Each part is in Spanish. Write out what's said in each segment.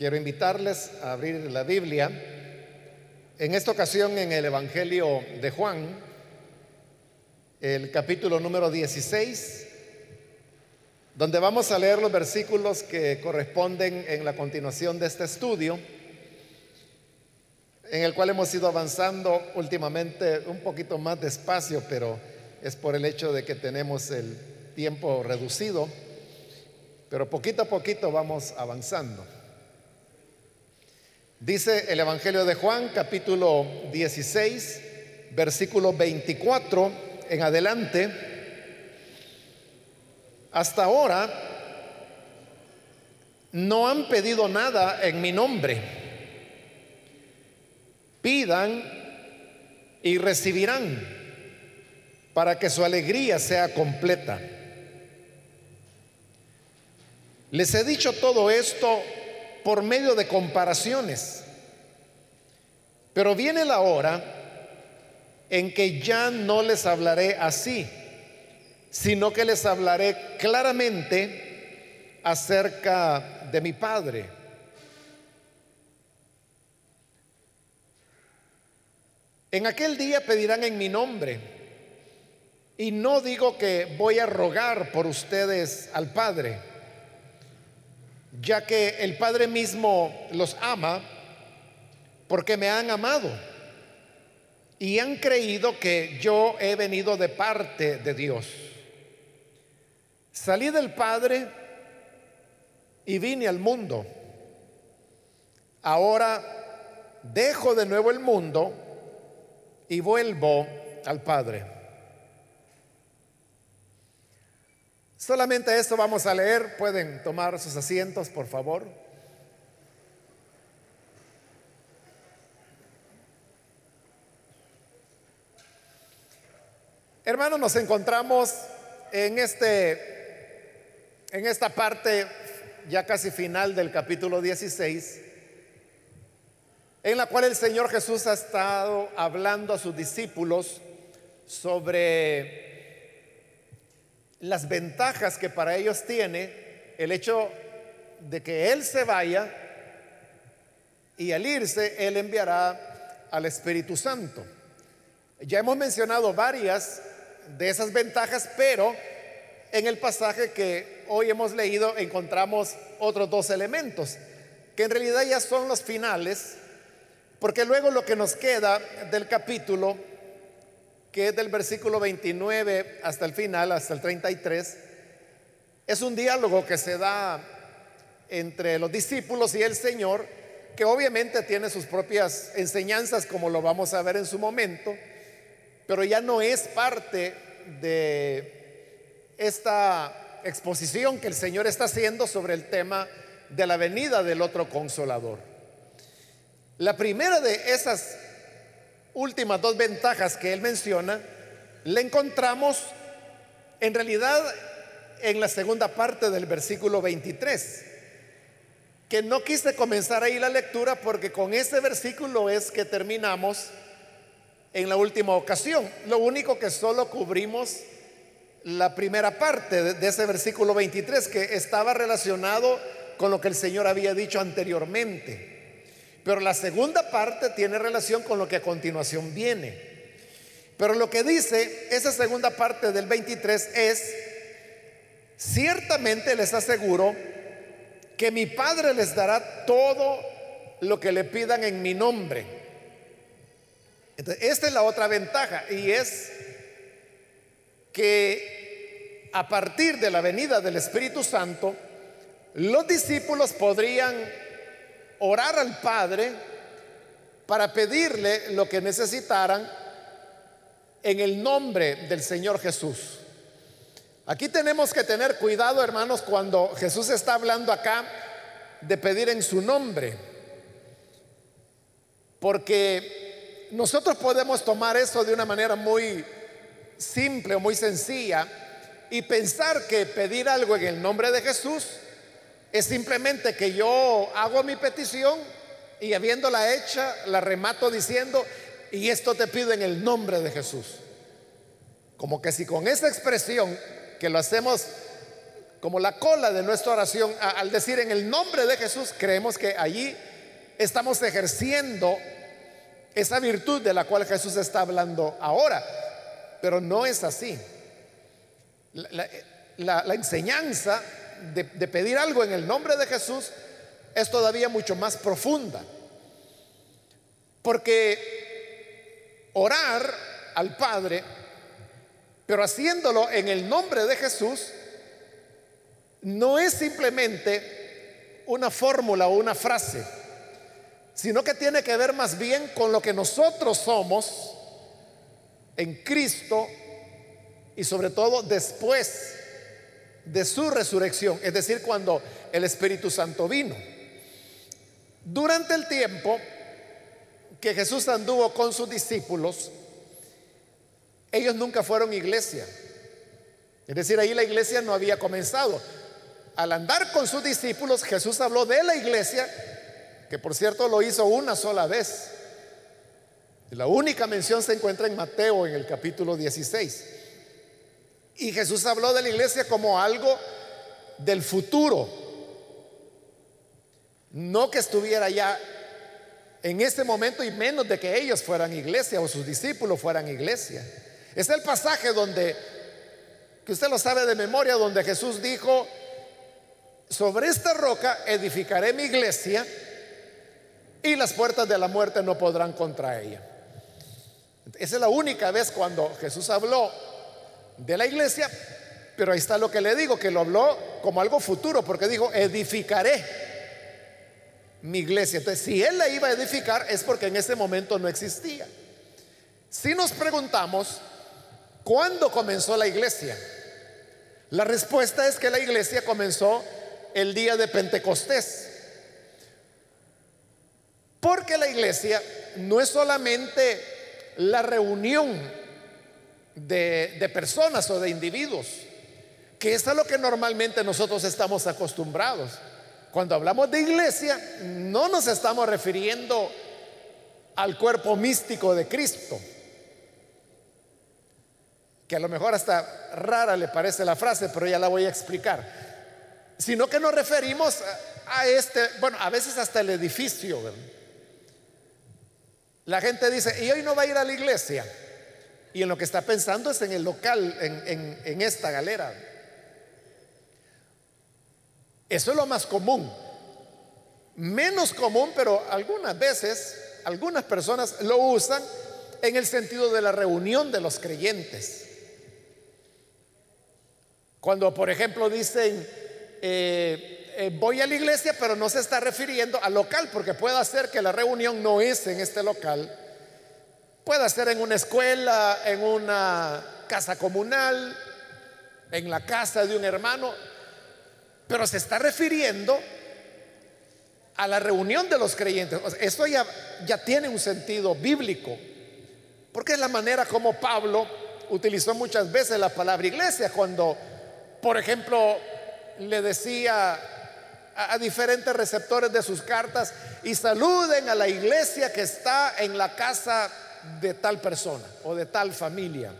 Quiero invitarles a abrir la Biblia, en esta ocasión en el Evangelio de Juan, el capítulo número 16, donde vamos a leer los versículos que corresponden en la continuación de este estudio, en el cual hemos ido avanzando últimamente un poquito más despacio, pero es por el hecho de que tenemos el tiempo reducido, pero poquito a poquito vamos avanzando. Dice el Evangelio de Juan, capítulo 16, versículo 24 en adelante. Hasta ahora no han pedido nada en mi nombre. Pidan y recibirán para que su alegría sea completa. Les he dicho todo esto por medio de comparaciones. Pero viene la hora en que ya no les hablaré así, sino que les hablaré claramente acerca de mi Padre. En aquel día pedirán en mi nombre, y no digo que voy a rogar por ustedes al Padre ya que el Padre mismo los ama porque me han amado y han creído que yo he venido de parte de Dios. Salí del Padre y vine al mundo. Ahora dejo de nuevo el mundo y vuelvo al Padre. Solamente esto vamos a leer. Pueden tomar sus asientos, por favor. Hermanos, nos encontramos en este en esta parte ya casi final del capítulo 16 en la cual el Señor Jesús ha estado hablando a sus discípulos sobre las ventajas que para ellos tiene el hecho de que Él se vaya y al irse Él enviará al Espíritu Santo. Ya hemos mencionado varias de esas ventajas, pero en el pasaje que hoy hemos leído encontramos otros dos elementos, que en realidad ya son los finales, porque luego lo que nos queda del capítulo que es del versículo 29 hasta el final, hasta el 33, es un diálogo que se da entre los discípulos y el Señor, que obviamente tiene sus propias enseñanzas, como lo vamos a ver en su momento, pero ya no es parte de esta exposición que el Señor está haciendo sobre el tema de la venida del otro consolador. La primera de esas últimas dos ventajas que él menciona, le encontramos en realidad en la segunda parte del versículo 23, que no quise comenzar ahí la lectura porque con ese versículo es que terminamos en la última ocasión. Lo único que solo cubrimos la primera parte de, ese versículo 23 que estaba relacionado con lo que el Señor había dicho anteriormente. Pero la segunda parte tiene relación con lo que a continuación viene. Pero lo que dice esa segunda parte del 23 es, ciertamente les aseguro que mi Padre les dará todo lo que le pidan en mi nombre. Esta es la otra ventaja y es que a partir de la venida del Espíritu Santo, los discípulos podrían orar al Padre para pedirle lo que necesitaran en el nombre del Señor Jesús. Aquí tenemos que tener cuidado, hermanos, cuando Jesús está hablando acá de pedir en su nombre. Porque nosotros podemos tomar eso de una manera muy simple o muy sencilla y pensar que pedir algo en el nombre de Jesús es simplemente que yo hago mi petición y habiéndola hecha, la remato diciendo, y esto te pido en el nombre de Jesús. Como que si con esa expresión que lo hacemos como la cola de nuestra oración, al decir en el nombre de Jesús, creemos que allí estamos ejerciendo esa virtud de la cual Jesús está hablando ahora, pero no es así. La, enseñanza de, pedir algo en el nombre de Jesús es todavía mucho más profunda, porque orar al Padre, pero haciéndolo en el nombre de Jesús, no es simplemente una fórmula o una frase, sino que tiene que ver más bien con lo que nosotros somos en Cristo y sobre todo después de su resurrección, es decir, cuando el Espíritu Santo vino. Durante el tiempo que Jesús anduvo con sus discípulos, ellos nunca fueron iglesia. Es decir, ahí la iglesia no había comenzado al andar con sus discípulos, Jesús habló de la iglesia, que por cierto lo hizo una sola vez. La única mención se encuentra en Mateo en el capítulo 16. Y Jesús habló de la iglesia como algo del futuro. No que estuviera ya en ese momento y menos de que ellos fueran iglesia o sus discípulos fueran iglesia. Es el pasaje donde, que usted lo sabe de memoria, donde Jesús dijo, sobre esta roca edificaré mi iglesia y las puertas de la muerte no podrán contra ella. Esa es la única vez cuando Jesús habló de la iglesia, pero ahí está lo que le digo, que lo habló como algo futuro, porque dijo, edificaré mi iglesia. Entonces, si él la iba a edificar es porque en ese momento no existía. Si nos preguntamos, ¿cuándo comenzó la iglesia? La respuesta es que la iglesia comenzó el día de Pentecostés. Porque la iglesia no es solamente la reunión de, personas o de individuos, que es a lo que normalmente nosotros estamos acostumbrados. Cuando hablamos de iglesia, no nos estamos refiriendo al cuerpo místico de Cristo, que a lo mejor hasta rara le parece la frase, pero ya la voy a explicar sino que nos referimos a este, bueno, a veces hasta el edificio. La gente dice, y hoy no va a ir a la iglesia. Y en lo que está pensando es en el local, en, en esta galera. Eso es lo más común. Menos común, pero algunas veces, algunas personas lo usan en el sentido de la reunión de los creyentes. Cuando, por ejemplo, dicen, eh, eh, voy a la iglesia, pero no se está refiriendo al local, porque puede ser que la reunión no es en este local, puede ser en una escuela, en una casa comunal, en la casa de un hermano, pero se está refiriendo a la reunión de los creyentes. esto ya, tiene un sentido bíblico, porque es la manera como Pablo utilizó muchas veces la palabra iglesia, cuando, por ejemplo, le decía a, diferentes receptores de sus cartas y saluden a la iglesia que está en la casa de tal persona o de tal familia.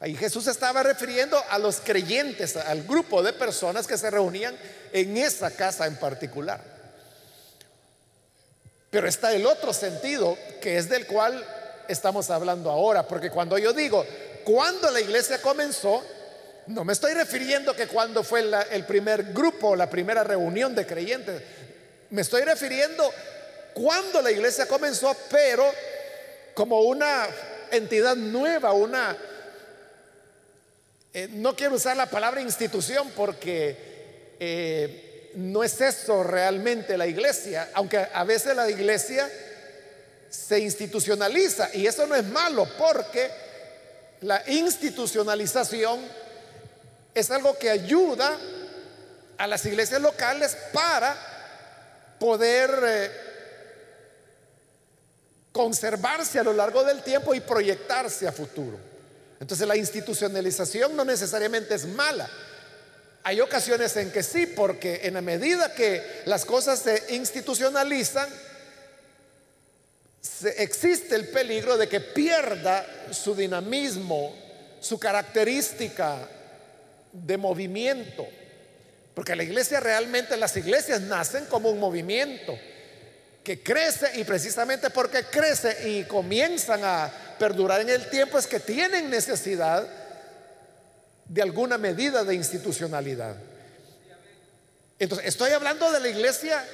Ahí Jesús estaba refiriendo a los creyentes, al grupo de personas que se reunían en esa casa en particular. Pero está el otro sentido, que es del cual estamos hablando ahora, porque cuando yo digo, cuando la iglesia comenzó, no me estoy refiriendo que cuando fue el primer grupo, la primera reunión de creyentes. Me estoy refiriendo cuando la iglesia comenzó, pero como una entidad nueva, una... Eh, no quiero usar la palabra institución porque eh, no es eso realmente la iglesia, aunque a veces la iglesia se institucionaliza y eso no es malo porque la institucionalización es algo que ayuda a las iglesias locales para poder eh, conservarse a lo largo del tiempo y proyectarse a futuro. Entonces la institucionalización no necesariamente es mala. Hay ocasiones en que sí, porque en la medida que las cosas se institucionalizan, existe el peligro de que pierda su dinamismo, su característica de movimiento. Porque la iglesia realmente, las iglesias nacen como un movimiento que crece y precisamente porque crece y comienzan a perdurar en el tiempo es que tienen necesidad de alguna medida de institucionalidad. Entonces, estoy hablando de la iglesia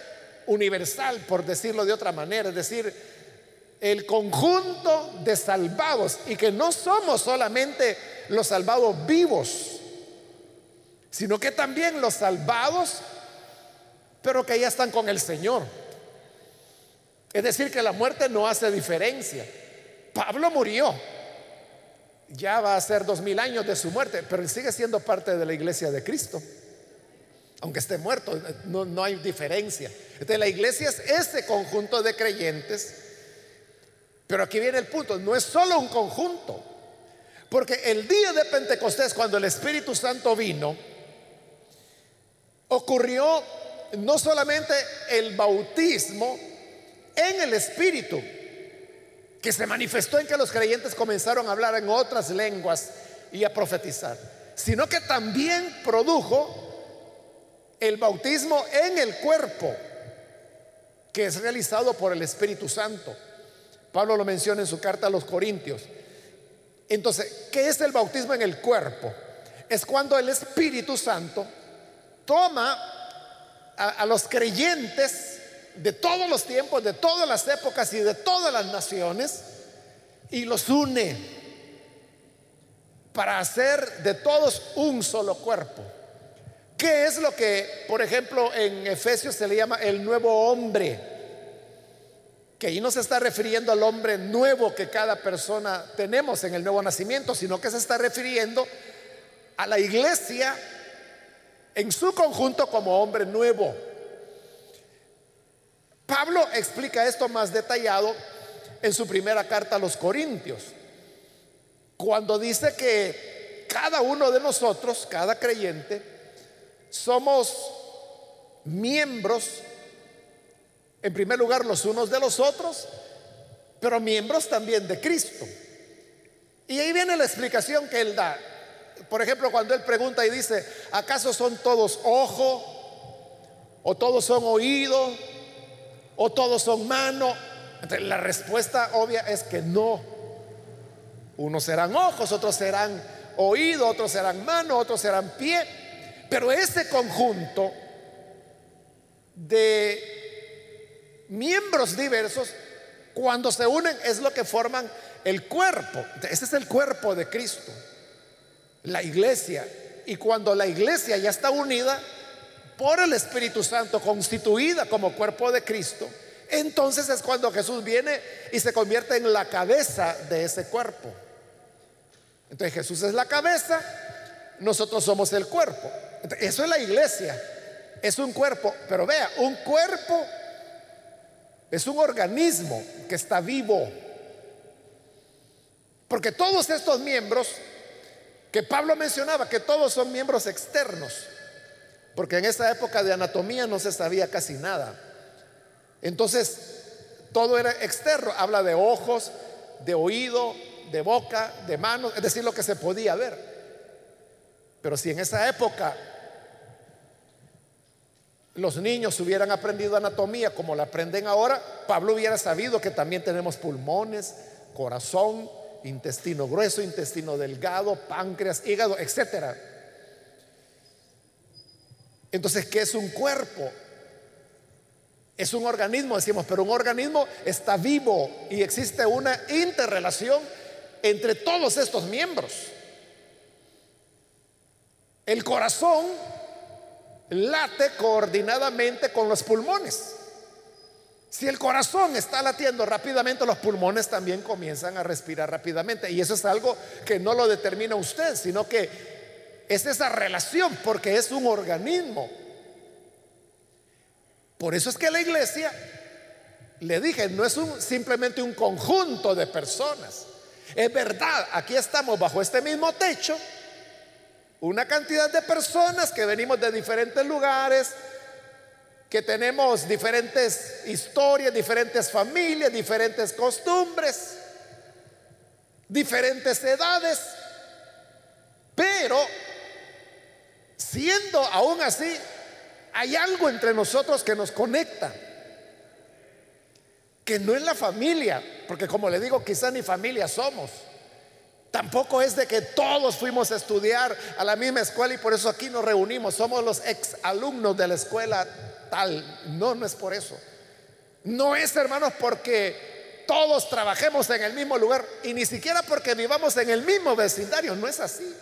universal, por decirlo de otra manera, es decir, el conjunto de salvados y que no somos solamente los salvados vivos, sino que también los salvados, pero que ya están con el Señor. Es decir, que la muerte no hace diferencia. Pablo murió, ya va a ser dos mil años de su muerte, pero sigue siendo parte de la iglesia de Cristo. Aunque esté muerto, no, no hay diferencia. Entonces la iglesia es ese conjunto de creyentes, pero aquí viene el punto, no es solo un conjunto, porque el día de Pentecostés, cuando el Espíritu Santo vino, ocurrió no solamente el bautismo en el Espíritu, que se manifestó en que los creyentes comenzaron a hablar en otras lenguas y a profetizar, sino que también produjo el bautismo en el cuerpo, que es realizado por el Espíritu Santo. Pablo lo menciona en su carta a los Corintios. Entonces, ¿qué es el bautismo en el cuerpo? Es cuando el Espíritu Santo toma a, los creyentes de todos los tiempos, de todas las épocas y de todas las naciones y los une para hacer de todos un solo cuerpo. ¿Qué es lo que, por ejemplo, en Efesios se le llama el nuevo hombre? Que ahí no se está refiriendo al hombre nuevo que cada persona tenemos en el nuevo nacimiento, sino que se está refiriendo a la iglesia en su conjunto como hombre nuevo. Pablo explica esto más detallado en su primera carta a los Corintios, cuando dice que cada uno de nosotros, cada creyente, somos miembros, en primer lugar, los unos de los otros, pero miembros también de Cristo. Y ahí viene la explicación que él da. Por ejemplo, cuando él pregunta y dice, ¿acaso son todos ojo? ¿O todos son oído? ¿O todos son mano? la respuesta obvia es que no. Unos serán ojos, otros serán oído, otros serán mano, otros serán pie. Pero ese conjunto de miembros diversos, cuando se unen, es lo que forman el cuerpo. Ese es el cuerpo de Cristo la iglesia. Y cuando la iglesia ya está unida por el Espíritu Santo, constituida como cuerpo de Cristo, entonces es cuando Jesús viene y se convierte en la cabeza de ese cuerpo. Entonces Jesús es la cabeza, nosotros somos el cuerpo. eso es la iglesia, es un cuerpo, pero vea, un cuerpo es un organismo que está vivo. Porque todos estos miembros que Pablo mencionaba que todos son miembros externos, porque en esa época de anatomía no se sabía casi nada. Entonces, todo era externo, habla de ojos, de oído, de boca, de manos, es decir, lo que se podía ver. Pero si en esa época los niños hubieran aprendido anatomía como la aprenden ahora, Pablo hubiera sabido que también tenemos pulmones, corazón, intestino grueso, intestino delgado, páncreas, hígado, etcétera. Entonces, ¿qué es un cuerpo? Es un organismo, decimos, pero un organismo está vivo y existe una interrelación entre todos estos miembros. El corazón late coordinadamente con los pulmones. Si el corazón está latiendo rápidamente, los pulmones también comienzan a respirar rápidamente. Y eso es algo que no lo determina usted, sino que es esa relación, porque es un organismo. Por eso es que la iglesia, le dije, no es simplemente un conjunto de personas. Es verdad, aquí estamos bajo este mismo techo, una cantidad de personas que venimos de diferentes lugares, que tenemos diferentes historias, diferentes familias, diferentes costumbres, diferentes edades, pero siendo aún así, hay algo entre nosotros que nos conecta, que no es la familia, porque como le digo, quizá ni familia somos. Tampoco es de que todos fuimos a estudiar a la misma escuela y por eso aquí nos reunimos. Somos los ex alumnos de la escuela tal. No, no es por eso. No es, hermanos, porque todos trabajemos en el mismo lugar y ni siquiera porque vivamos en el mismo vecindario. No es así.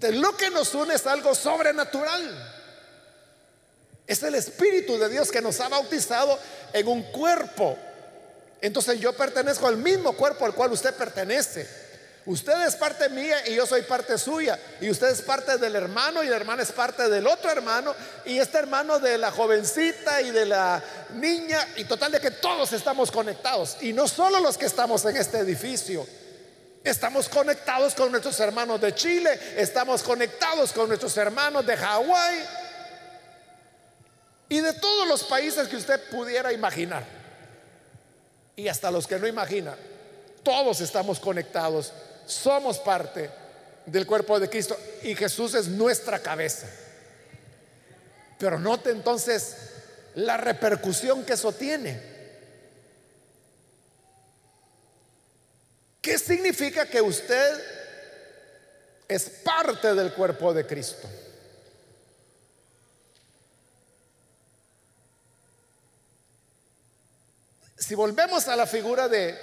Lo que nos une es algo sobrenatural. Es el Espíritu de Dios que nos ha bautizado en un cuerpo. Entonces yo pertenezco al mismo cuerpo al cual usted pertenece. Usted es parte mía y yo soy parte suya. Y usted es parte del hermano y el hermano es parte del otro hermano. Y este hermano de la jovencita y de la niña. Y total de que todos estamos conectados. Y no solo los que estamos en este edificio. Estamos conectados con nuestros hermanos de Chile. Estamos conectados con nuestros hermanos de Hawái y de todos los países que usted pudiera imaginar. Y hasta los que no imagina. Todos estamos conectados. Somos parte del cuerpo de Cristo. Y Jesús es nuestra cabeza. Pero note entonces la repercusión que eso tiene. ¿Qué significa que usted es parte del cuerpo de Cristo? Si volvemos a la figura de,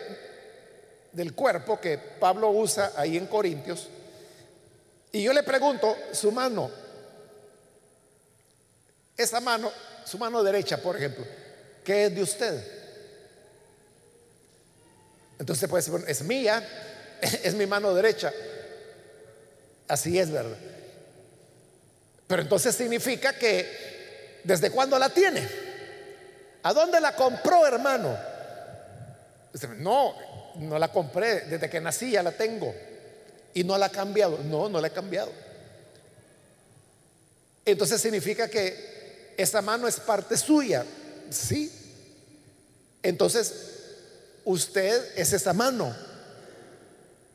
del cuerpo que Pablo usa ahí en Corintios, y yo le pregunto, su mano, esa mano, su mano derecha, por ejemplo, ¿qué es de usted? Entonces puede decir, es mía, es mi mano derecha. Así es, ¿verdad? Pero entonces significa que, ¿desde cuándo la tiene? ¿A dónde la compró, hermano? No, no la compré, desde que nací ya la tengo. Y no la ha cambiado. No, no la he cambiado. Entonces significa que esa mano es parte suya. Sí. Entonces, usted es esa mano.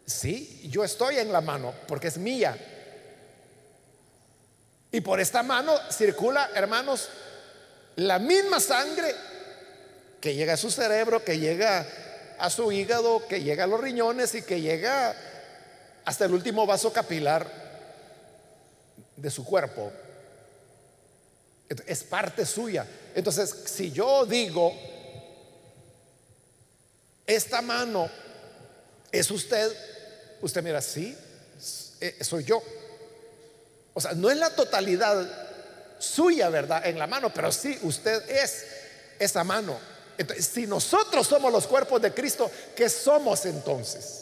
Sí, yo estoy en la mano porque es mía. Y por esta mano circula, hermanos, la misma sangre que llega a su cerebro, que llega a su hígado, que llega a los riñones y que llega hasta el último vaso capilar de su cuerpo. Es parte suya. Entonces, si yo digo, esta mano es usted, usted mira, sí, eh, soy yo. O sea, no es la totalidad suya, ¿verdad? En la mano, pero sí, usted es esa mano si nosotros somos los cuerpos de Cristo, ¿qué somos entonces?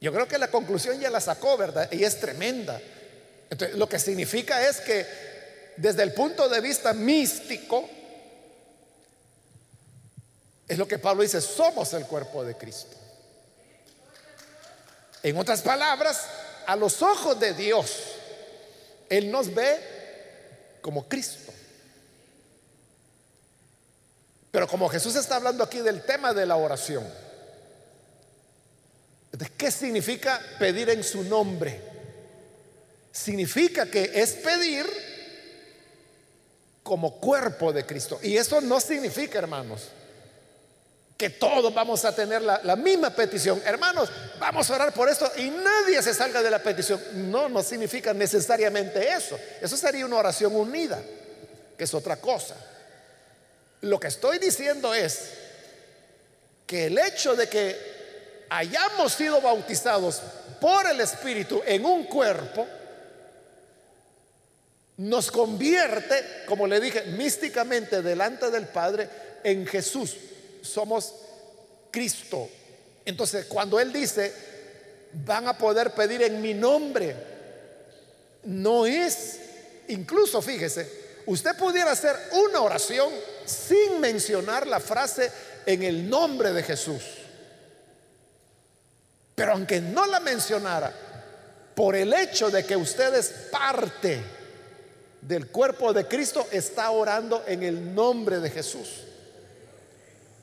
Yo creo que la conclusión ya la sacó, ¿verdad? Y es tremenda. Entonces, lo que significa es que desde el punto de vista místico, es lo que Pablo dice, somos el cuerpo de Cristo. En otras palabras, a los ojos de Dios, él nos ve como Cristo. Pero como Jesús está hablando aquí del tema de la oración, ¿qué significa pedir en su nombre? Significa que es pedir como cuerpo de Cristo. Y eso no significa, hermanos, que todos vamos a tener la, misma petición. Hermanos, vamos a orar por esto y nadie se salga de la petición. No, no significa necesariamente eso. Eso sería una oración unida, que es otra cosa. Lo que estoy diciendo es que el hecho de que hayamos sido bautizados por el Espíritu en un cuerpo, nos convierte, como le dije, místicamente delante del Padre en Jesús somos Cristo. Entonces, cuando Él dice, van a poder pedir en mi nombre, no es, incluso fíjese, usted pudiera hacer una oración sin mencionar la frase en el nombre de Jesús. Pero aunque no la mencionara, por el hecho de que usted es parte del cuerpo de Cristo, está orando en el nombre de Jesús.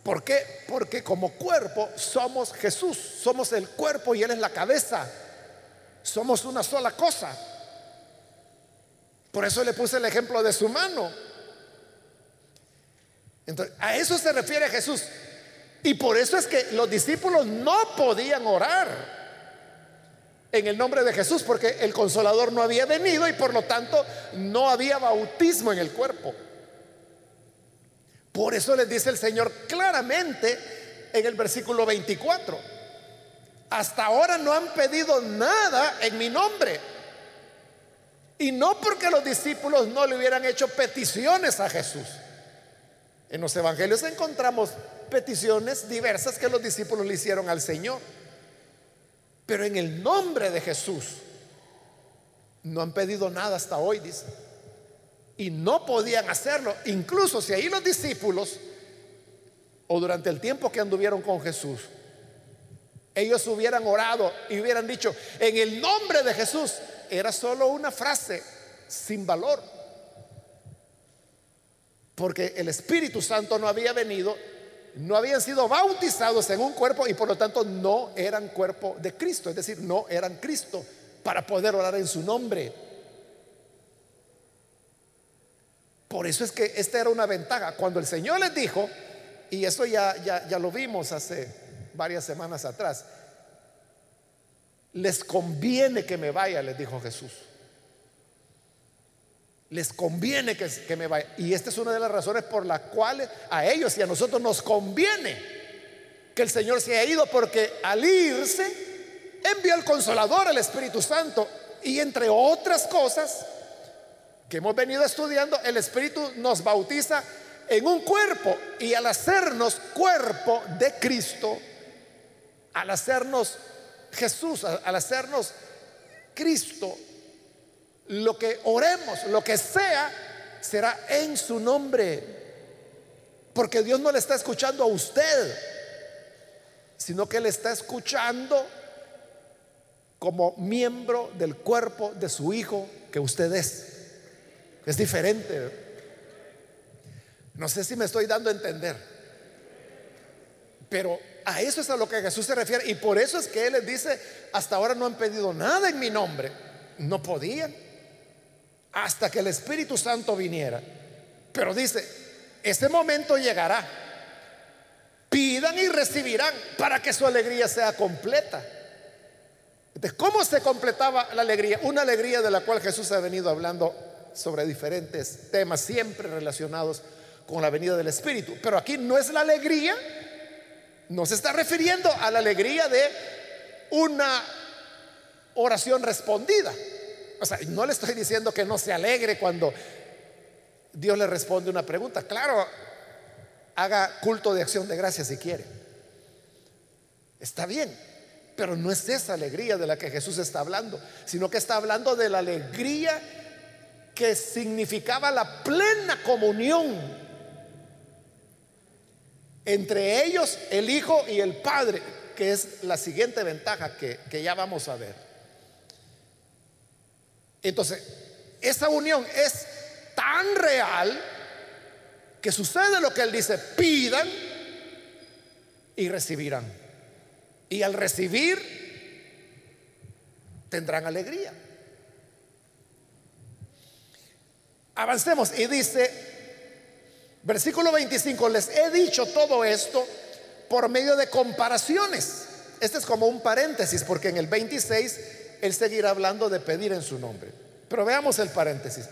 ¿Por qué? Porque como cuerpo somos Jesús, somos el cuerpo y Él es la cabeza. Somos una sola cosa. Por eso le puse el ejemplo de su mano. Entonces, a eso se refiere Jesús. Y por eso es que los discípulos no podían orar en el nombre de Jesús, porque el consolador no había venido y por lo tanto no había bautismo en el cuerpo. Por eso les dice el Señor claramente en el versículo 24, hasta ahora no han pedido nada en mi nombre. Y no porque los discípulos no le hubieran hecho peticiones a Jesús. En los evangelios encontramos peticiones diversas que los discípulos le hicieron al Señor. Pero en el nombre de Jesús no han pedido nada hasta hoy, dice. Y no podían hacerlo. Incluso si ahí los discípulos, o durante el tiempo que anduvieron con Jesús, ellos hubieran orado y hubieran dicho, en el nombre de Jesús, era solo una frase sin valor. Porque el Espíritu Santo no había venido no habían sido bautizados en un cuerpo y por lo tanto no eran cuerpo de Cristo, es decir, no eran Cristo para poder orar en su nombre. Por eso es que esta era una ventaja. Cuando el Señor les dijo, y eso ya, ya, ya lo vimos hace varias semanas atrás, les conviene que me vaya, les dijo Jesús les conviene que, me vaya. Y esta es una de las razones por las cuales a ellos y a nosotros nos conviene que el Señor se haya ido, porque al irse envió al consolador, el Espíritu Santo. Y entre otras cosas que hemos venido estudiando, el Espíritu nos bautiza en un cuerpo. Y al hacernos cuerpo de Cristo, al hacernos Jesús, al hacernos Cristo, lo que oremos, lo que sea, será en su nombre. Porque Dios no le está escuchando a usted, sino que le está escuchando como miembro del cuerpo de su hijo que usted es. Es diferente. No sé si me estoy dando a entender. Pero a eso es a lo que Jesús se refiere. Y por eso es que Él les dice, hasta ahora no han pedido nada en mi nombre. No podían hasta que el Espíritu Santo viniera. Pero dice, ese momento llegará. Pidan y recibirán para que su alegría sea completa. Entonces, ¿cómo se completaba la alegría? Una alegría de la cual Jesús ha venido hablando sobre diferentes temas, siempre relacionados con la venida del Espíritu. Pero aquí no es la alegría, no se está refiriendo a la alegría de una oración respondida. O sea, no le estoy diciendo que no se alegre cuando Dios le responde una pregunta. Claro, haga culto de acción de gracias si quiere. Está bien, pero no es esa alegría de la que Jesús está hablando, sino que está hablando de la alegría que significaba la plena comunión entre ellos, el Hijo y el Padre, que es la siguiente ventaja que, que ya vamos a ver. Entonces, esa unión es tan real que sucede lo que él dice, pidan y recibirán. Y al recibir, tendrán alegría. Avancemos y dice, versículo 25, les he dicho todo esto por medio de comparaciones. Este es como un paréntesis, porque en el 26 él seguirá hablando de pedir en su nombre. Pero veamos el paréntesis.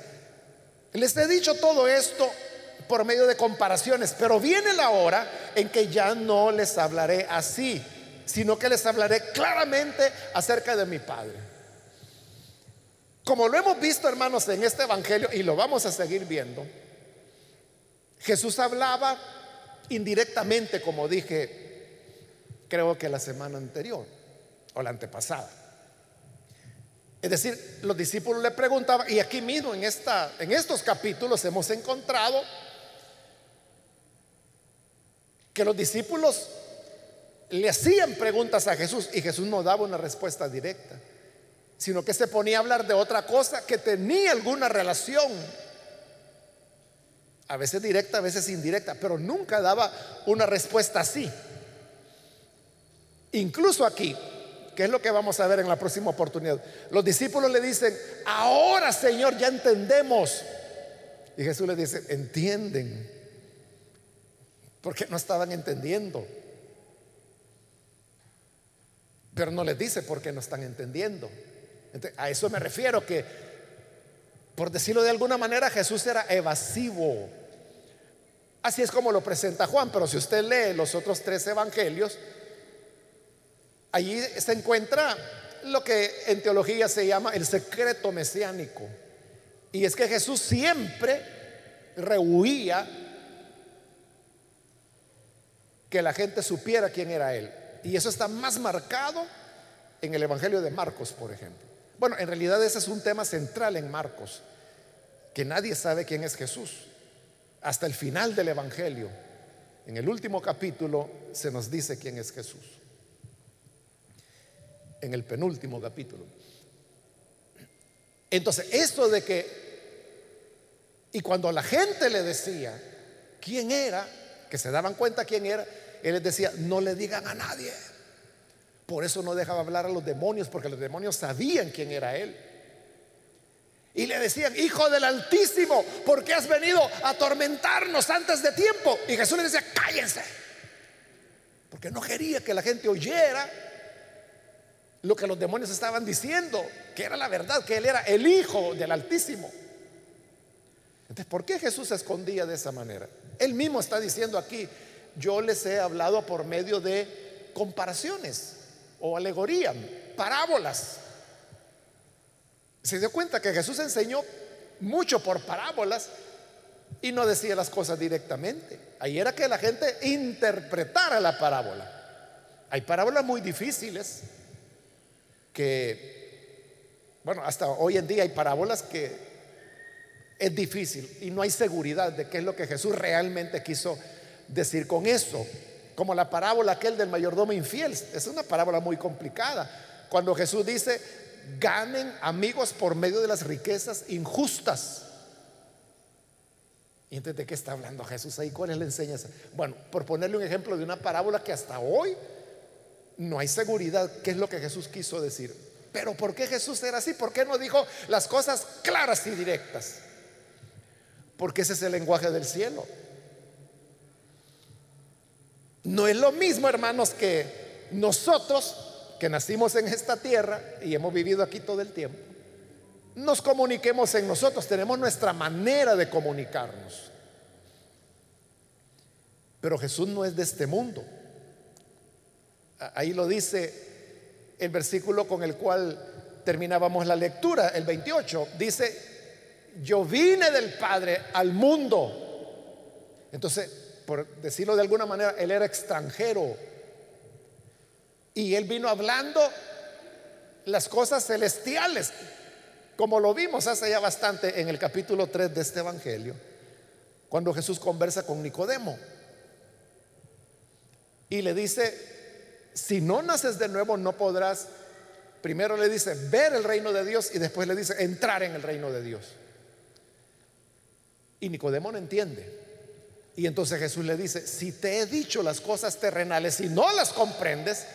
Les he dicho todo esto por medio de comparaciones, pero viene la hora en que ya no les hablaré así, sino que les hablaré claramente acerca de mi Padre. Como lo hemos visto, hermanos, en este Evangelio, y lo vamos a seguir viendo, Jesús hablaba indirectamente, como dije, creo que la semana anterior o la antepasada. Es decir, los discípulos le preguntaban, y aquí mismo en, esta, en estos capítulos hemos encontrado que los discípulos le hacían preguntas a Jesús y Jesús no daba una respuesta directa, sino que se ponía a hablar de otra cosa que tenía alguna relación A veces directa, a veces indirecta, pero nunca daba una respuesta así. Incluso aquí, que es lo que vamos a ver en la próxima oportunidad, los discípulos le dicen, ahora Señor, ya entendemos. Y Jesús le dice, entienden, porque no estaban entendiendo. Pero no les dice por qué no están entendiendo. a eso me refiero que, por decirlo de alguna manera, Jesús era evasivo. Así es como lo presenta Juan, pero si usted lee los otros tres evangelios, allí se encuentra lo que en teología se llama el secreto mesiánico. Y es que Jesús siempre rehuía que la gente supiera quién era Él. Y eso está más marcado en el Evangelio de Marcos, por ejemplo. Bueno, en realidad ese es un tema central en Marcos, que nadie sabe quién es Jesús. Hasta el final del Evangelio, en el último capítulo, se nos dice quién es Jesús. En el penúltimo capítulo. Entonces, esto de que, y cuando la gente le decía quién era, que se daban cuenta quién era, él les decía, no le digan a nadie. Por eso no dejaba hablar a los demonios, porque los demonios sabían quién era él. Y le decían, hijo del Altísimo, ¿por qué has venido a atormentarnos antes de tiempo? Y Jesús le decía, cállense. Porque no quería que la gente oyera lo que los demonios estaban diciendo, que era la verdad, que él era el hijo del Altísimo. Entonces, ¿por qué Jesús se escondía de esa manera? Él mismo está diciendo aquí, yo les he hablado por medio de comparaciones o alegorías, parábolas. Se dio cuenta que Jesús enseñó mucho por parábolas y no decía las cosas directamente. Ahí era que la gente interpretara la parábola. Hay parábolas muy difíciles que, bueno, hasta hoy en día hay parábolas que es difícil y no hay seguridad de qué es lo que Jesús realmente quiso decir con eso. Como la parábola aquel del mayordomo infiel. Es una parábola muy complicada. Cuando Jesús dice, ganen amigos por medio de las riquezas injustas. ¿Y entonces de qué está hablando Jesús ahí? ¿Cuál es la enseñanza? Bueno, por ponerle un ejemplo de una parábola que hasta hoy no hay seguridad qué es lo que Jesús quiso decir. Pero ¿por qué Jesús era así? ¿Por qué no dijo las cosas claras y directas? Porque ese es el lenguaje del cielo. No es lo mismo, hermanos, que nosotros que nacimos en esta tierra y hemos vivido aquí todo el tiempo, nos comuniquemos en nosotros, tenemos nuestra manera de comunicarnos. Pero Jesús no es de este mundo. Ahí lo dice el versículo con el cual terminábamos la lectura, el 28. Dice, yo vine del Padre al mundo. Entonces, por decirlo de alguna manera, él era extranjero. Y él vino hablando las cosas celestiales, como lo vimos hace ya bastante en el capítulo 3 de este Evangelio, cuando Jesús conversa con Nicodemo. Y le dice, si no naces de nuevo no podrás, primero le dice, ver el reino de Dios y después le dice, entrar en el reino de Dios. Y Nicodemo no entiende. Y entonces Jesús le dice, si te he dicho las cosas terrenales y no las comprendes,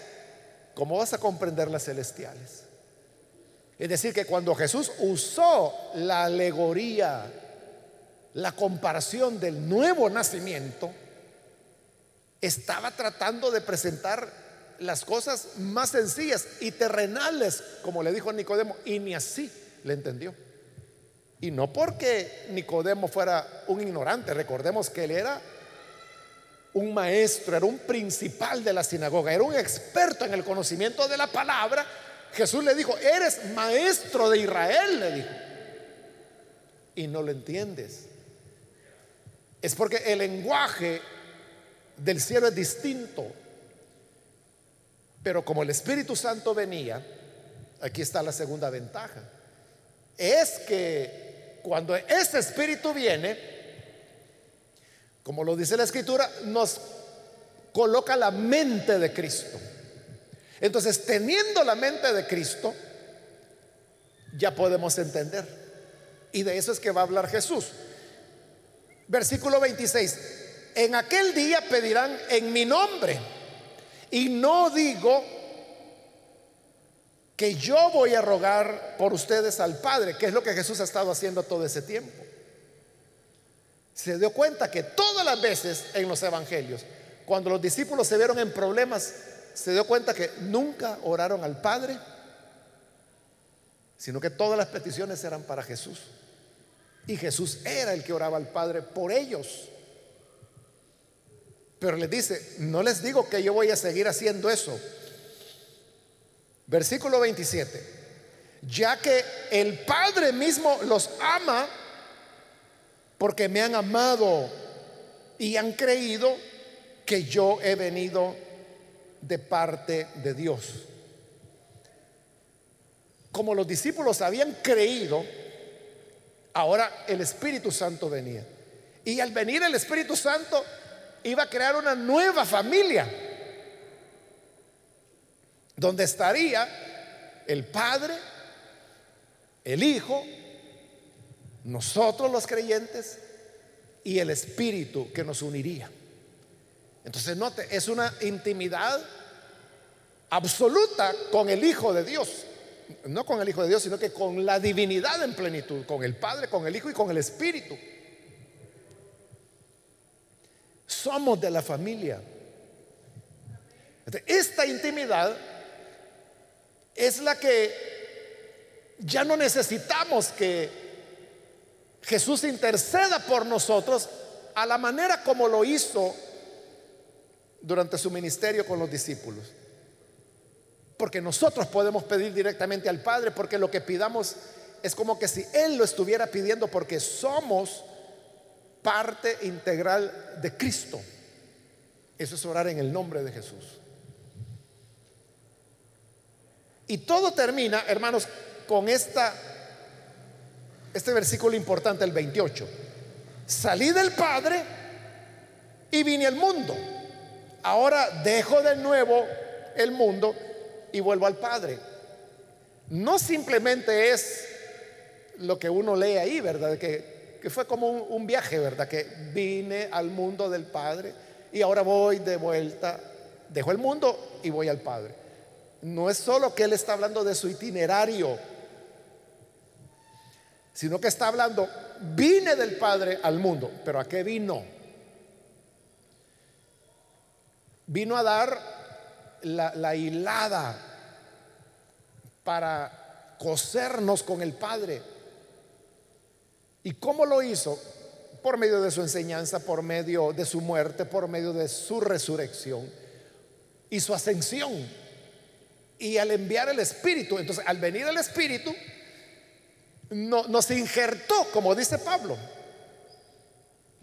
¿cómo vas a comprender las celestiales? Es decir, que cuando Jesús usó la alegoría, la comparación del nuevo nacimiento, estaba tratando de presentar las cosas más sencillas y terrenales, como le dijo Nicodemo, y ni así le entendió. Y no porque Nicodemo fuera un ignorante, recordemos que él era un maestro, era un principal de la sinagoga, era un experto en el conocimiento de la palabra. Jesús le dijo, eres maestro de Israel, le dijo. Y no lo entiendes. Es porque el lenguaje del cielo es distinto. Pero como el Espíritu Santo venía, aquí está la segunda ventaja. Es que cuando ese espíritu viene, como lo dice la escritura, nos coloca la mente de Cristo. Entonces, teniendo la mente de Cristo, ya podemos entender. Y de eso es que va a hablar Jesús. Versículo 26. En aquel día pedirán en mi nombre. Y no digo que yo voy a rogar por ustedes al Padre, que es lo que Jesús ha estado haciendo todo ese tiempo. Se dio cuenta que todas las veces en los evangelios, cuando los discípulos se vieron en problemas, se dio cuenta que nunca oraron al Padre, sino que todas las peticiones eran para Jesús. Y Jesús era el que oraba al Padre por ellos. Pero les dice, no les digo que yo voy a seguir haciendo eso. Versículo 27. Ya que el Padre mismo los ama porque me han amado y han creído que yo he venido de parte de Dios. Como los discípulos habían creído, ahora el Espíritu Santo venía. Y al venir el Espíritu Santo iba a crear una nueva familia, donde estaría el Padre, el Hijo, nosotros los creyentes y el Espíritu que nos uniría. Entonces, note, es una intimidad absoluta con el Hijo de Dios. No con el Hijo de Dios, sino que con la divinidad en plenitud, con el Padre, con el Hijo y con el Espíritu. Somos de la familia. Esta intimidad es la que ya no necesitamos que Jesús interceda por nosotros a la manera como lo hizo durante su ministerio con los discípulos. Porque nosotros podemos pedir directamente al Padre, porque lo que pidamos es como que si Él lo estuviera pidiendo, porque somos parte integral de Cristo. Eso es orar en el nombre de Jesús. Y todo termina, hermanos, con esta este versículo importante, el 28. Salí del Padre y vine al mundo. Ahora dejo de nuevo el mundo y vuelvo al Padre. No simplemente es lo que uno lee ahí, ¿verdad? Que, que fue como un, viaje, ¿verdad? Que vine al mundo del Padre y ahora voy de vuelta, dejo el mundo y voy al Padre. No es solo que Él está hablando de su itinerario, sino que está hablando, vine del Padre al mundo, pero ¿a qué vino? Vino a dar la, la hilada para cosernos con el Padre. ¿Y cómo lo hizo? Por medio de su enseñanza, por medio de su muerte, por medio de su resurrección y su ascensión. Y al enviar el Espíritu, entonces al venir el Espíritu, no, nos injertó, como dice Pablo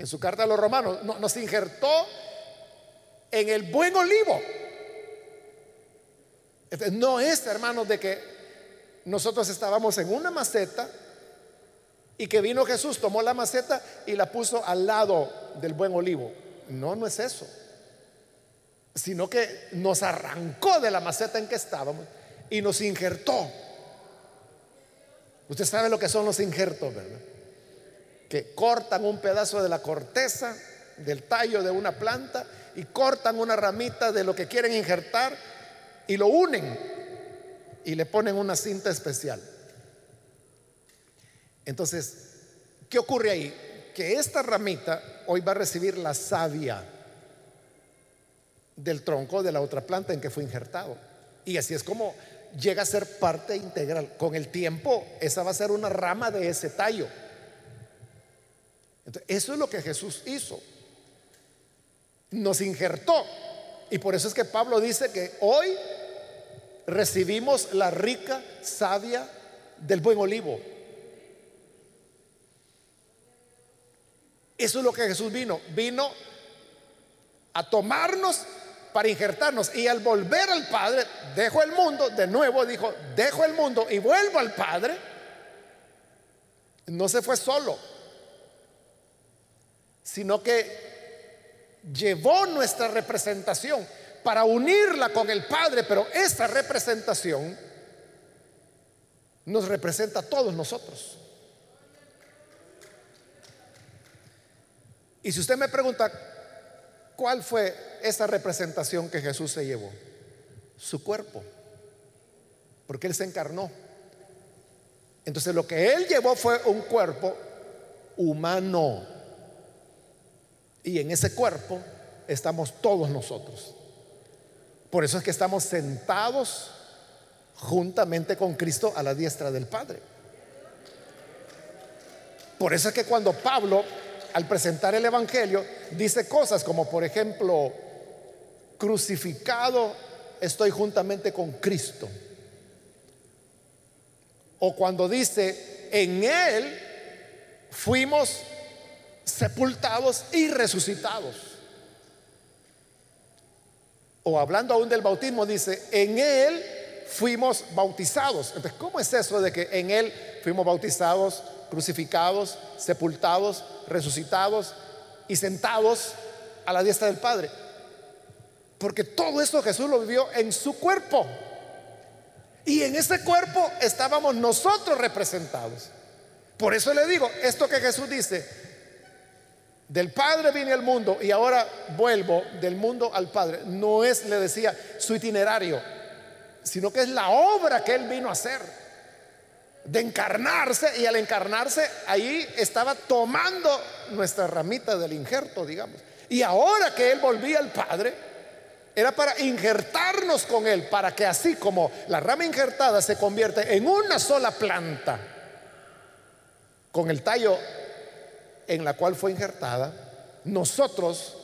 en su carta a los romanos, nos injertó en el buen olivo. no es, hermanos, de que nosotros estábamos en una maceta y que vino Jesús, tomó la maceta y la puso al lado del buen olivo. No, no es eso. Sino que nos arrancó de la maceta en que estábamos y nos injertó. Usted sabe lo que son los injertos, ¿verdad? Que cortan un pedazo de la corteza, del tallo de una planta, y cortan una ramita de lo que quieren injertar y lo unen y le ponen una cinta especial. Entonces, ¿qué ocurre ahí? Que esta ramita hoy va a recibir la savia del tronco de la otra planta en que fue injertado. Y así es como llega a ser parte integral. Con el tiempo, esa va a ser una rama de ese tallo. eso es lo que Jesús hizo. Nos injertó. Y por eso es que Pablo dice que hoy recibimos la rica savia del buen olivo. Eso es lo que Jesús vino. Vino a tomarnos para injertarnos. Y al volver al Padre, dejo el mundo, de nuevo dijo, dejo el mundo y vuelvo al Padre. No se fue solo, sino que llevó nuestra representación para unirla con el Padre, pero esta representación nos representa a todos nosotros. Y si usted me pregunta, ¿cuál fue esa representación que Jesús se llevó? Su cuerpo, porque Él se encarnó. Entonces lo que Él llevó fue un cuerpo humano. Y en ese cuerpo estamos todos nosotros. Por eso es que estamos sentados juntamente con Cristo a la diestra del Padre. Por eso es que cuando Pablo, al presentar el Evangelio, dice cosas como, por ejemplo, crucificado estoy juntamente con Cristo. O cuando dice, en Él fuimos sepultados y resucitados. O hablando aún del bautismo, dice, en Él fuimos bautizados. Entonces, ¿cómo es eso de que en Él fuimos bautizados, crucificados, sepultados, resucitados y sentados a la diestra del Padre? Porque todo esto Jesús lo vivió en su cuerpo. Y en ese cuerpo estábamos nosotros representados. Por eso le digo, esto que Jesús dice, del Padre vine al mundo y ahora vuelvo del mundo al Padre, no es, le decía, su itinerario, sino que es la obra que Él vino a hacer, de encarnarse y al encarnarse ahí estaba tomando nuestra ramita del injerto, digamos. Y ahora que Él volvía al Padre, era para injertarnos con Él, para que así como la rama injertada se convierte en una sola planta, con el tallo en la cual fue injertada, nosotros,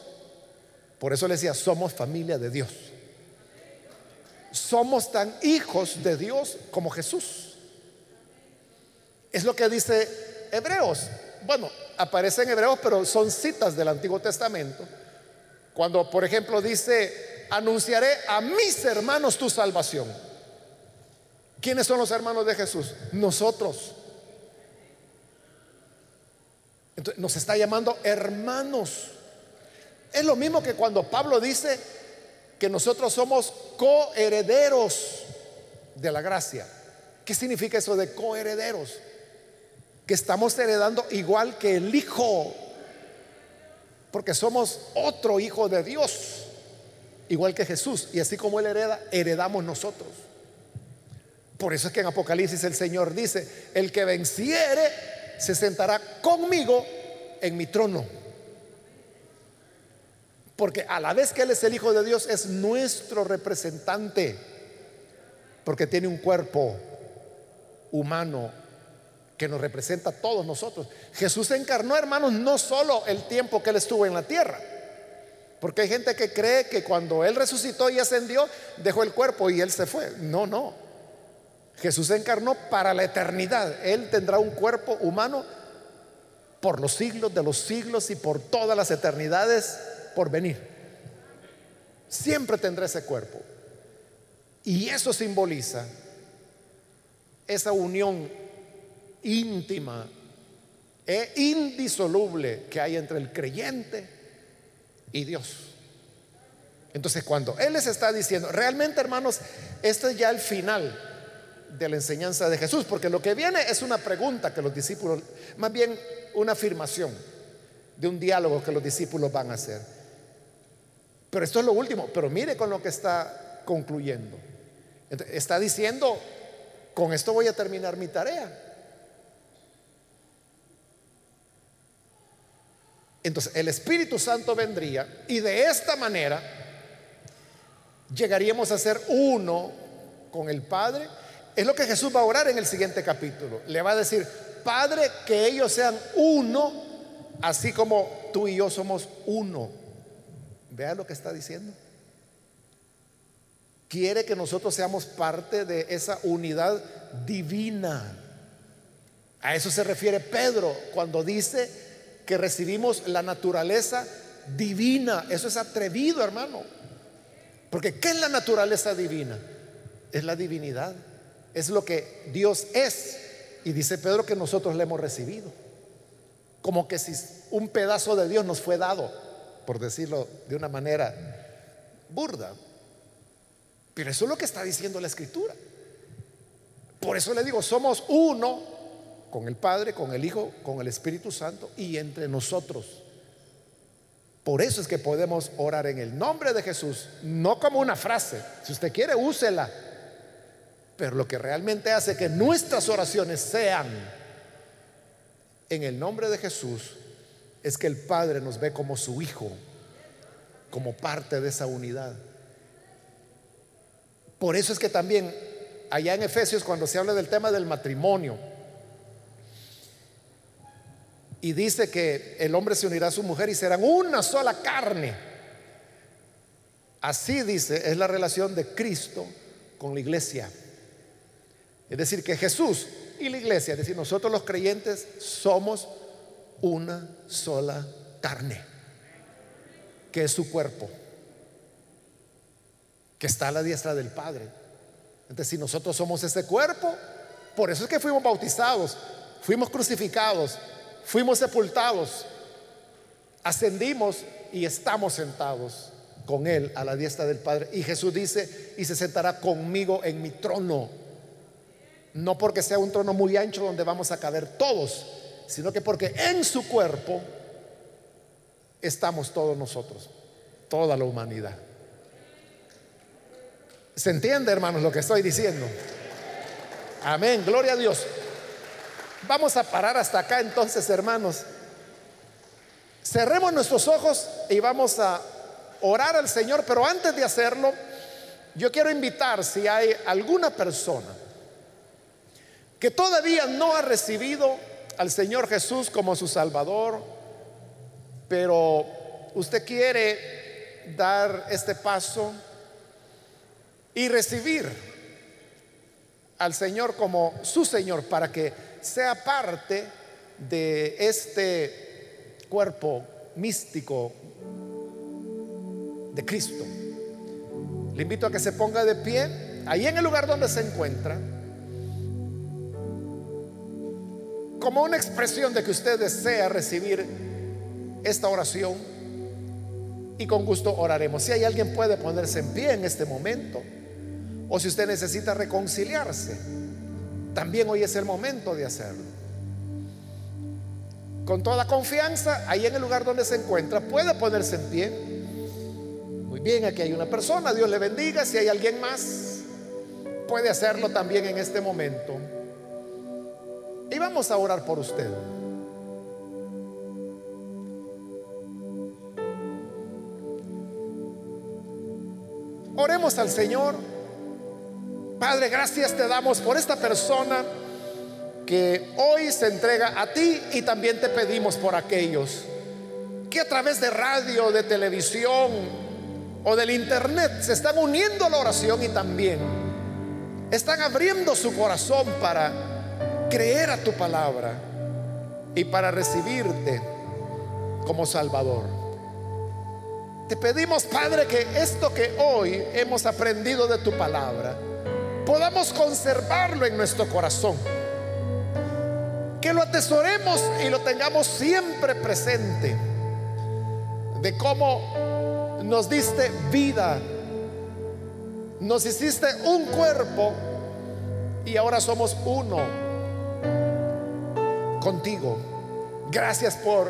por eso le decía, somos familia de Dios. Somos tan hijos de Dios como Jesús. Es lo que dice Hebreos. Bueno, aparece en Hebreos, pero son citas del Antiguo Testamento. Cuando, por ejemplo, dice anunciaré a mis hermanos tu salvación. ¿Quiénes son los hermanos de Jesús? Nosotros. Entonces, nos está llamando hermanos. Es lo mismo que cuando Pablo dice que nosotros somos coherederos de la gracia. ¿Qué significa eso de coherederos? Que estamos heredando igual que el Hijo, porque somos otro Hijo de Dios igual que Jesús. Y así como Él hereda, heredamos nosotros. Por eso es que en Apocalipsis el Señor dice, el que venciere se sentará conmigo en mi trono. Porque a la vez que Él es el Hijo de Dios, es nuestro representante. Porque tiene un cuerpo humano que nos representa a todos nosotros. Jesús encarnó, hermanos, no solo el tiempo que Él estuvo en la tierra porque hay gente que cree que cuando Él resucitó y ascendió, dejó el cuerpo y Él se fue. No, no. Jesús se encarnó para la eternidad. Él tendrá un cuerpo humano por los siglos de los siglos y por todas las eternidades por venir. Siempre tendrá ese cuerpo. Y eso simboliza esa unión íntima e indisoluble que hay entre el creyente y Dios. Entonces cuando Él les está diciendo, realmente hermanos, esto es ya el final de la enseñanza de Jesús, porque lo que viene es una pregunta que los discípulos, más bien una afirmación de un diálogo que los discípulos van a hacer. Pero esto es lo último, pero mire con lo que está concluyendo. Está diciendo, con esto voy a terminar mi tarea. Entonces el Espíritu Santo vendría y de esta manera llegaríamos a ser uno con el Padre. Es lo que Jesús va a orar en el siguiente capítulo. Le va a decir, Padre, que ellos sean uno, así como tú y yo somos uno. Vea lo que está diciendo. Quiere que nosotros seamos parte de esa unidad divina. A eso se refiere Pedro cuando dice que recibimos la naturaleza divina. Eso es atrevido, hermano. Porque ¿qué es la naturaleza divina? Es la divinidad. Es lo que Dios es. Y dice Pedro que nosotros le hemos recibido. Como que si un pedazo de Dios nos fue dado, por decirlo de una manera burda. Pero eso es lo que está diciendo la escritura. Por eso le digo, somos uno con el Padre, con el Hijo, con el Espíritu Santo y entre nosotros. Por eso es que podemos orar en el nombre de Jesús, no como una frase. Si usted quiere, úsela. Pero lo que realmente hace que nuestras oraciones sean en el nombre de Jesús es que el Padre nos ve como su Hijo, como parte de esa unidad. Por eso es que también allá en Efesios cuando se habla del tema del matrimonio y dice que el hombre se unirá a su mujer y serán una sola carne. Así dice, es la relación de Cristo con la iglesia. Es decir, que Jesús y la iglesia, es decir, nosotros los creyentes somos una sola carne, que es su cuerpo, que está a la diestra del Padre. Entonces, si nosotros somos ese cuerpo, por eso es que fuimos bautizados, fuimos crucificados, fuimos sepultados, ascendimos y estamos sentados con Él a la diestra del Padre. Y Jesús dice, y se sentará conmigo en mi trono. No porque sea un trono muy ancho donde vamos a caber todos, sino que porque en su cuerpo estamos todos nosotros, toda la humanidad. ¿Se entiende, hermanos, lo que estoy diciendo? Amén, gloria a Dios. Vamos a parar hasta acá entonces, hermanos. Cerremos nuestros ojos y vamos a orar al Señor, pero antes de hacerlo, yo quiero invitar si hay alguna persona que todavía no ha recibido al Señor Jesús como su Salvador, pero usted quiere dar este paso y recibir al Señor como su Señor para que sea parte de este cuerpo místico de Cristo. Le invito a que se ponga de pie ahí en el lugar donde se encuentra, como una expresión de que usted desea recibir esta oración y con gusto oraremos. Si hay alguien puede ponerse en pie en este momento o si usted necesita reconciliarse también hoy es el momento de hacerlo. Con toda confianza, ahí en el lugar donde se encuentra, puede ponerse en pie. Muy bien, aquí hay una persona, Dios le bendiga. Si hay alguien más, puede hacerlo también en este momento. Y vamos a orar por usted. Oremos al Señor. Padre, gracias te damos por esta persona que hoy se entrega a ti y también te pedimos por aquellos que a través de radio, de televisión o del internet se están uniendo a la oración y también están abriendo su corazón para creer a tu palabra y para recibirte como Salvador. Te pedimos, Padre, que esto que hoy hemos aprendido de tu palabra, podamos conservarlo en nuestro corazón. Que lo atesoremos y lo tengamos siempre presente. De cómo nos diste vida. Nos hiciste un cuerpo y ahora somos uno contigo. Gracias por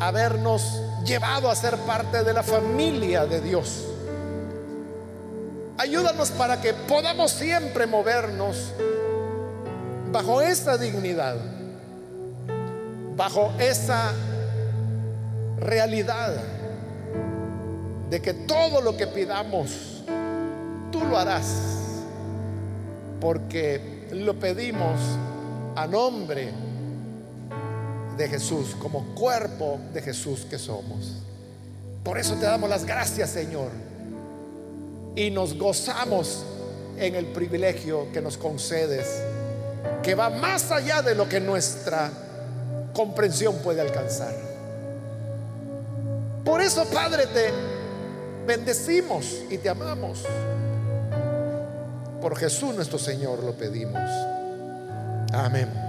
habernos llevado a ser parte de la familia de Dios. Ayúdanos para que podamos siempre movernos bajo esa dignidad, bajo esa realidad de que todo lo que pidamos, tú lo harás, porque lo pedimos a nombre de Jesús, como cuerpo de Jesús que somos. Por eso te damos las gracias, Señor y nos gozamos en el privilegio que nos concedes, que va más allá de lo que nuestra comprensión puede alcanzar. Por eso, Padre, te bendecimos y te amamos. Por Jesús nuestro Señor lo pedimos. Amén.